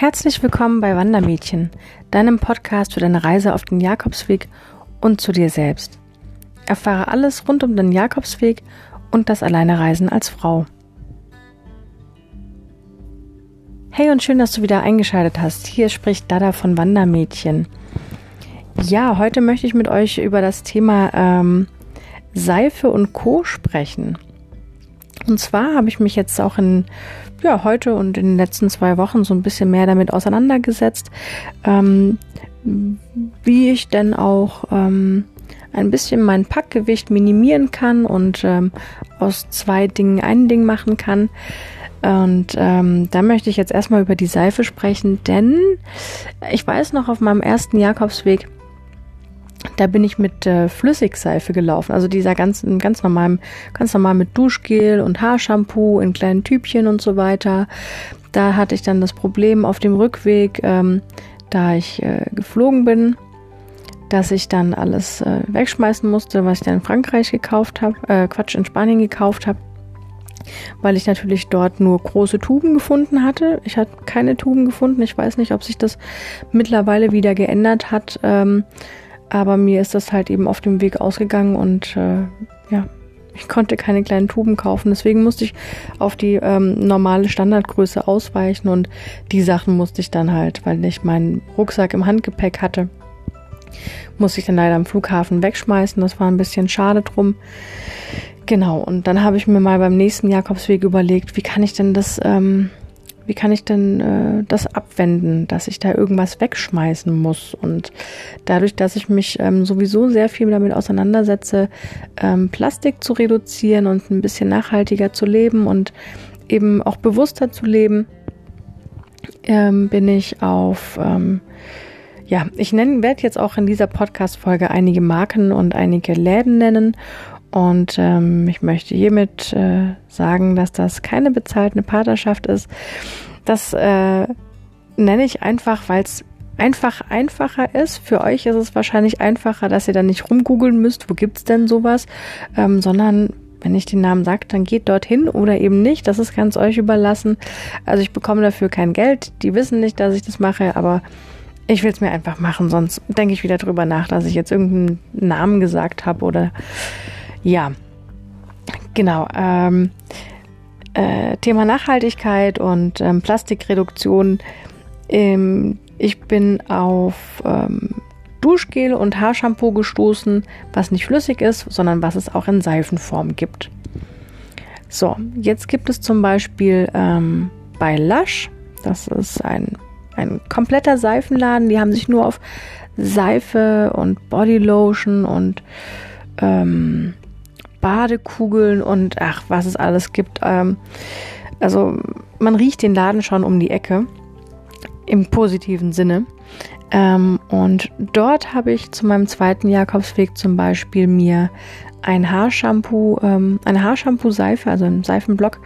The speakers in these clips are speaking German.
Herzlich willkommen bei Wandermädchen, deinem Podcast für deine Reise auf den Jakobsweg und zu dir selbst. Erfahre alles rund um den Jakobsweg und das Alleinereisen als Frau. Hey und schön, dass du wieder eingeschaltet hast. Hier spricht Dada von Wandermädchen. Ja, heute möchte ich mit euch über das Thema ähm, Seife und Co. sprechen. Und zwar habe ich mich jetzt auch in ja, heute und in den letzten zwei Wochen so ein bisschen mehr damit auseinandergesetzt, ähm, wie ich denn auch ähm, ein bisschen mein Packgewicht minimieren kann und ähm, aus zwei Dingen ein Ding machen kann. Und ähm, da möchte ich jetzt erstmal über die Seife sprechen, denn ich weiß noch auf meinem ersten Jakobsweg, da bin ich mit äh, Flüssigseife gelaufen, also dieser ganz, ganz normal, ganz normal mit Duschgel und Haarshampoo in kleinen Tübchen und so weiter. Da hatte ich dann das Problem auf dem Rückweg, ähm, da ich äh, geflogen bin, dass ich dann alles äh, wegschmeißen musste, was ich dann in Frankreich gekauft habe, äh, Quatsch, in Spanien gekauft habe, weil ich natürlich dort nur große Tuben gefunden hatte. Ich hatte keine Tuben gefunden. Ich weiß nicht, ob sich das mittlerweile wieder geändert hat. Ähm, aber mir ist das halt eben auf dem Weg ausgegangen und äh, ja, ich konnte keine kleinen Tuben kaufen. Deswegen musste ich auf die ähm, normale Standardgröße ausweichen und die Sachen musste ich dann halt, weil ich meinen Rucksack im Handgepäck hatte, musste ich dann leider am Flughafen wegschmeißen. Das war ein bisschen schade drum. Genau, und dann habe ich mir mal beim nächsten Jakobsweg überlegt, wie kann ich denn das ähm, wie kann ich denn äh, das abwenden, dass ich da irgendwas wegschmeißen muss? Und dadurch, dass ich mich ähm, sowieso sehr viel damit auseinandersetze, ähm, Plastik zu reduzieren und ein bisschen nachhaltiger zu leben und eben auch bewusster zu leben, ähm, bin ich auf ähm, ja, ich werde jetzt auch in dieser Podcast-Folge einige Marken und einige Läden nennen und ähm, ich möchte hiermit äh, sagen, dass das keine bezahlte Partnerschaft ist. Das äh, nenne ich einfach, weil es einfach einfacher ist. Für euch ist es wahrscheinlich einfacher, dass ihr dann nicht rumgoogeln müsst, wo gibt's denn sowas, ähm, sondern wenn ich den Namen sage, dann geht dorthin oder eben nicht. Das ist ganz euch überlassen. Also ich bekomme dafür kein Geld. Die wissen nicht, dass ich das mache, aber ich will es mir einfach machen. Sonst denke ich wieder drüber nach, dass ich jetzt irgendeinen Namen gesagt habe oder ja, genau. Ähm, äh, Thema Nachhaltigkeit und ähm, Plastikreduktion. Ähm, ich bin auf ähm, Duschgel und Haarshampoo gestoßen, was nicht flüssig ist, sondern was es auch in Seifenform gibt. So, jetzt gibt es zum Beispiel ähm, bei Lush, das ist ein, ein kompletter Seifenladen, die haben sich nur auf Seife und Bodylotion und ähm, Badekugeln und ach, was es alles gibt. Ähm, also man riecht den Laden schon um die Ecke im positiven Sinne. Ähm, und dort habe ich zu meinem zweiten Jakobsweg zum Beispiel mir ein Haarshampoo, ähm, eine Haarshampoo-Seife, also einen Seifenblock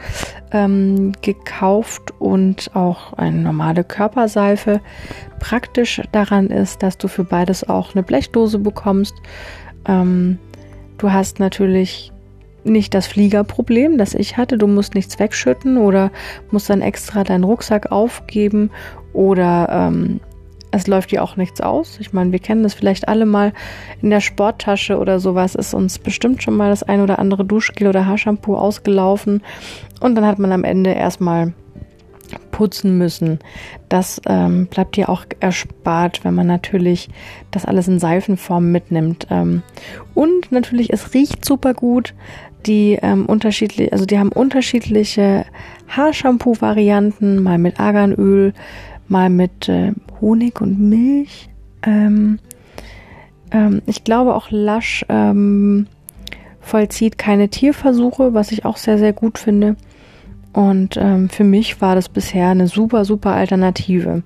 ähm, gekauft und auch eine normale Körperseife. Praktisch daran ist, dass du für beides auch eine Blechdose bekommst. Ähm, Du hast natürlich nicht das Fliegerproblem, das ich hatte. Du musst nichts wegschütten oder musst dann extra deinen Rucksack aufgeben oder ähm, es läuft dir auch nichts aus. Ich meine, wir kennen das vielleicht alle mal in der Sporttasche oder sowas. Ist uns bestimmt schon mal das ein oder andere Duschgel oder Haarshampoo ausgelaufen und dann hat man am Ende erstmal putzen müssen. Das ähm, bleibt dir auch erspart, wenn man natürlich das alles in Seifenform mitnimmt. Ähm, und natürlich, es riecht super gut. Die ähm, unterschiedlich, also die haben unterschiedliche Haarshampoo-Varianten, mal mit Arganöl, mal mit äh, Honig und Milch. Ähm, ähm, ich glaube auch Lush ähm, vollzieht keine Tierversuche, was ich auch sehr, sehr gut finde. Und ähm, für mich war das bisher eine super, super Alternative.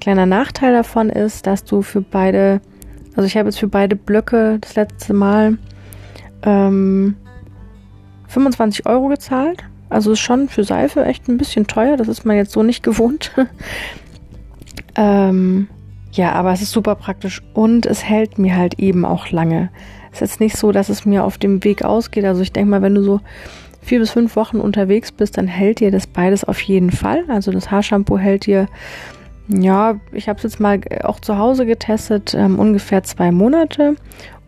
Kleiner Nachteil davon ist, dass du für beide, also ich habe jetzt für beide Blöcke das letzte Mal ähm, 25 Euro gezahlt. Also ist schon für Seife echt ein bisschen teuer. Das ist man jetzt so nicht gewohnt. ähm, ja, aber es ist super praktisch und es hält mir halt eben auch lange. Es ist jetzt nicht so, dass es mir auf dem Weg ausgeht. Also ich denke mal, wenn du so vier bis fünf Wochen unterwegs bist, dann hält dir das beides auf jeden Fall. Also das Haarshampoo hält dir ja, ich habe es jetzt mal auch zu Hause getestet, ähm, ungefähr zwei Monate.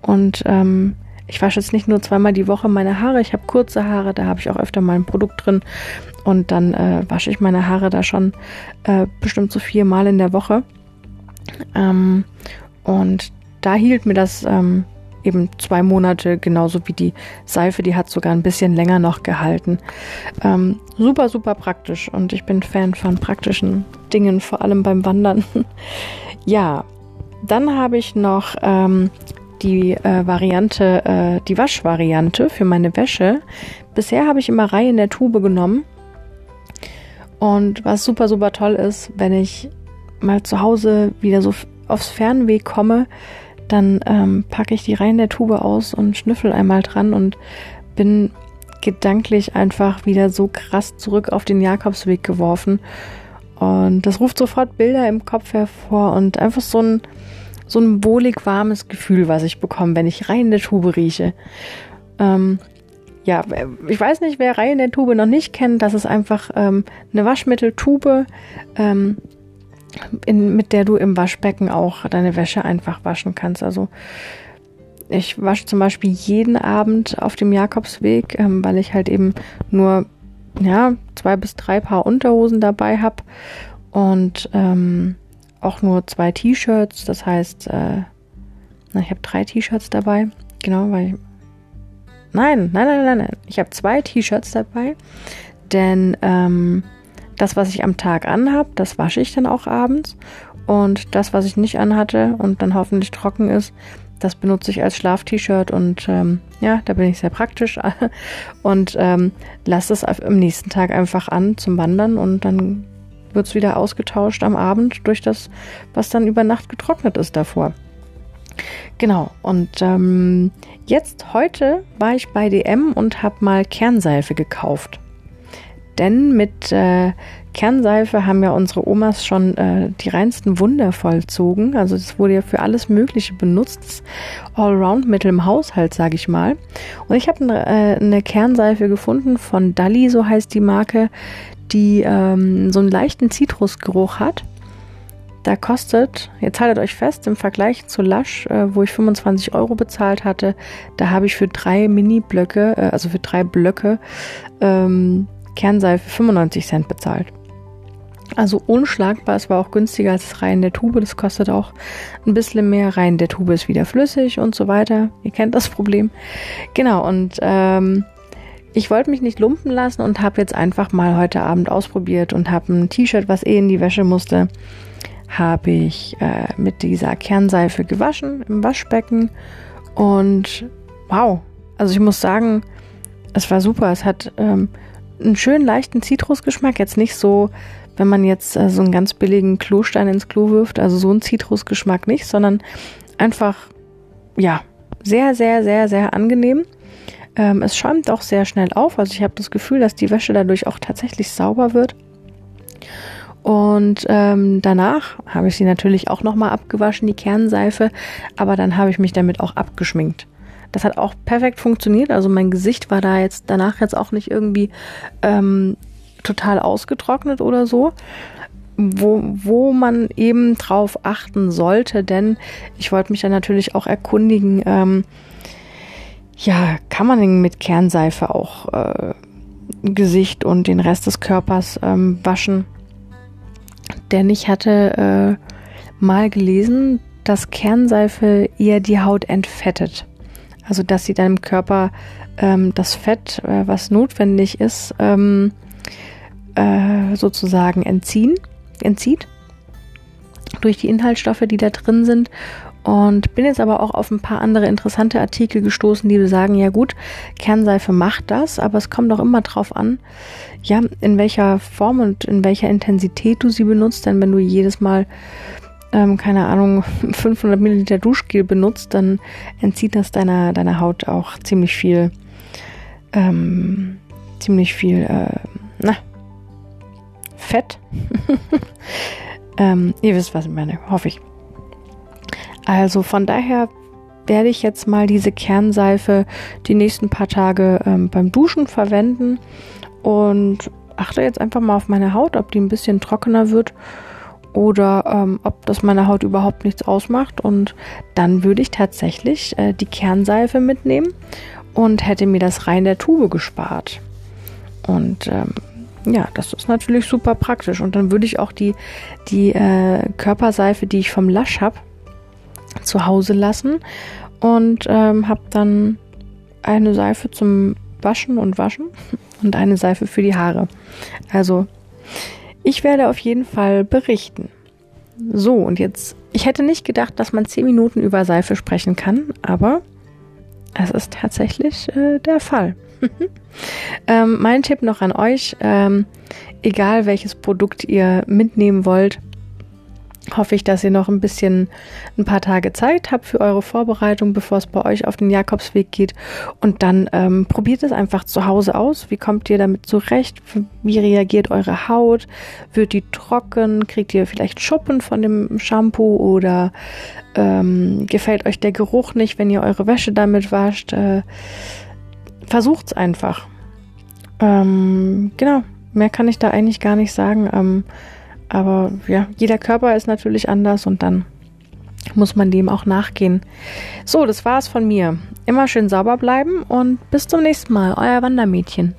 Und ähm, ich wasche jetzt nicht nur zweimal die Woche meine Haare. Ich habe kurze Haare, da habe ich auch öfter mal ein Produkt drin. Und dann äh, wasche ich meine Haare da schon äh, bestimmt so viermal in der Woche. Ähm, und da hielt mir das ähm, eben zwei Monate, genauso wie die Seife, die hat sogar ein bisschen länger noch gehalten. Ähm, super, super praktisch und ich bin Fan von praktischen Dingen, vor allem beim Wandern. ja, dann habe ich noch ähm, die äh, Variante, äh, die Waschvariante für meine Wäsche. Bisher habe ich immer Reihe in der Tube genommen. Und was super, super toll ist, wenn ich mal zu Hause wieder so aufs Fernweg komme, dann ähm, packe ich die Reihen der Tube aus und schnüffel einmal dran und bin gedanklich einfach wieder so krass zurück auf den Jakobsweg geworfen. Und das ruft sofort Bilder im Kopf hervor und einfach so ein, so ein wohlig warmes Gefühl, was ich bekomme, wenn ich Reihen der Tube rieche. Ähm, ja, ich weiß nicht, wer Reihen der Tube noch nicht kennt. Das ist einfach ähm, eine Waschmitteltube. Ähm, in, mit der du im Waschbecken auch deine Wäsche einfach waschen kannst. Also ich wasche zum Beispiel jeden Abend auf dem Jakobsweg, ähm, weil ich halt eben nur ja, zwei bis drei Paar Unterhosen dabei habe und ähm, auch nur zwei T-Shirts. Das heißt, äh, na, ich habe drei T-Shirts dabei. Genau, weil ich. Nein, nein, nein, nein, nein. Ich habe zwei T-Shirts dabei, denn ähm, das, was ich am Tag anhab, das wasche ich dann auch abends. Und das, was ich nicht anhatte und dann hoffentlich trocken ist, das benutze ich als Schlaf-T-Shirt und ähm, ja, da bin ich sehr praktisch und ähm, lasse es am nächsten Tag einfach an zum Wandern und dann wird es wieder ausgetauscht am Abend durch das, was dann über Nacht getrocknet ist davor. Genau, und ähm, jetzt heute war ich bei DM und habe mal Kernseife gekauft denn mit äh, Kernseife haben ja unsere Omas schon äh, die reinsten Wunder vollzogen. Also das wurde ja für alles Mögliche benutzt. Allround-Mittel im Haushalt, sage ich mal. Und ich habe eine, äh, eine Kernseife gefunden von Dalli, so heißt die Marke, die ähm, so einen leichten Zitrusgeruch hat. Da kostet, jetzt haltet euch fest, im Vergleich zu Lush, äh, wo ich 25 Euro bezahlt hatte, da habe ich für drei Mini-Blöcke, äh, also für drei Blöcke, ähm, Kernseife 95 Cent bezahlt. Also unschlagbar, es war auch günstiger als rein der Tube, das kostet auch ein bisschen mehr. Rein der Tube ist wieder flüssig und so weiter. Ihr kennt das Problem. Genau, und ähm, ich wollte mich nicht lumpen lassen und habe jetzt einfach mal heute Abend ausprobiert und habe ein T-Shirt, was eh in die Wäsche musste, habe ich äh, mit dieser Kernseife gewaschen im Waschbecken und wow, also ich muss sagen, es war super. Es hat ähm, einen schönen leichten Zitrusgeschmack. Jetzt nicht so, wenn man jetzt äh, so einen ganz billigen Klostein ins Klo wirft, also so einen Zitrusgeschmack nicht, sondern einfach, ja, sehr, sehr, sehr, sehr angenehm. Ähm, es schäumt auch sehr schnell auf. Also ich habe das Gefühl, dass die Wäsche dadurch auch tatsächlich sauber wird. Und ähm, danach habe ich sie natürlich auch nochmal abgewaschen, die Kernseife, aber dann habe ich mich damit auch abgeschminkt. Das hat auch perfekt funktioniert. Also mein Gesicht war da jetzt danach jetzt auch nicht irgendwie ähm, total ausgetrocknet oder so. Wo, wo man eben drauf achten sollte, denn ich wollte mich dann natürlich auch erkundigen, ähm, ja, kann man mit Kernseife auch äh, Gesicht und den Rest des Körpers ähm, waschen? Denn ich hatte äh, mal gelesen, dass Kernseife eher die Haut entfettet. Also dass sie deinem Körper ähm, das Fett, äh, was notwendig ist, ähm, äh, sozusagen entziehen, entzieht durch die Inhaltsstoffe, die da drin sind. Und bin jetzt aber auch auf ein paar andere interessante Artikel gestoßen, die sagen, ja gut, Kernseife macht das, aber es kommt auch immer drauf an, ja, in welcher Form und in welcher Intensität du sie benutzt. Denn wenn du jedes Mal ähm, keine Ahnung, 500 Milliliter Duschgel benutzt, dann entzieht das deiner, deiner Haut auch ziemlich viel, ähm, ziemlich viel, äh, na, Fett. ähm, ihr wisst, was ich meine, hoffe ich. Also von daher werde ich jetzt mal diese Kernseife die nächsten paar Tage ähm, beim Duschen verwenden und achte jetzt einfach mal auf meine Haut, ob die ein bisschen trockener wird oder ähm, ob das meiner Haut überhaupt nichts ausmacht. Und dann würde ich tatsächlich äh, die Kernseife mitnehmen und hätte mir das rein der Tube gespart. Und ähm, ja, das ist natürlich super praktisch. Und dann würde ich auch die, die äh, Körperseife, die ich vom Lush habe, zu Hause lassen und ähm, habe dann eine Seife zum Waschen und Waschen und eine Seife für die Haare. Also ich werde auf jeden Fall berichten. So, und jetzt, ich hätte nicht gedacht, dass man zehn Minuten über Seife sprechen kann, aber es ist tatsächlich äh, der Fall. ähm, mein Tipp noch an euch, ähm, egal welches Produkt ihr mitnehmen wollt, hoffe ich, dass ihr noch ein bisschen, ein paar Tage Zeit habt für eure Vorbereitung, bevor es bei euch auf den Jakobsweg geht. Und dann ähm, probiert es einfach zu Hause aus. Wie kommt ihr damit zurecht? Wie reagiert eure Haut? Wird die trocken? Kriegt ihr vielleicht Schuppen von dem Shampoo oder ähm, gefällt euch der Geruch nicht, wenn ihr eure Wäsche damit wascht? Äh, versucht's einfach. Ähm, genau, mehr kann ich da eigentlich gar nicht sagen. Ähm, aber ja, jeder Körper ist natürlich anders und dann muss man dem auch nachgehen. So, das war's von mir. Immer schön sauber bleiben und bis zum nächsten Mal. Euer Wandermädchen.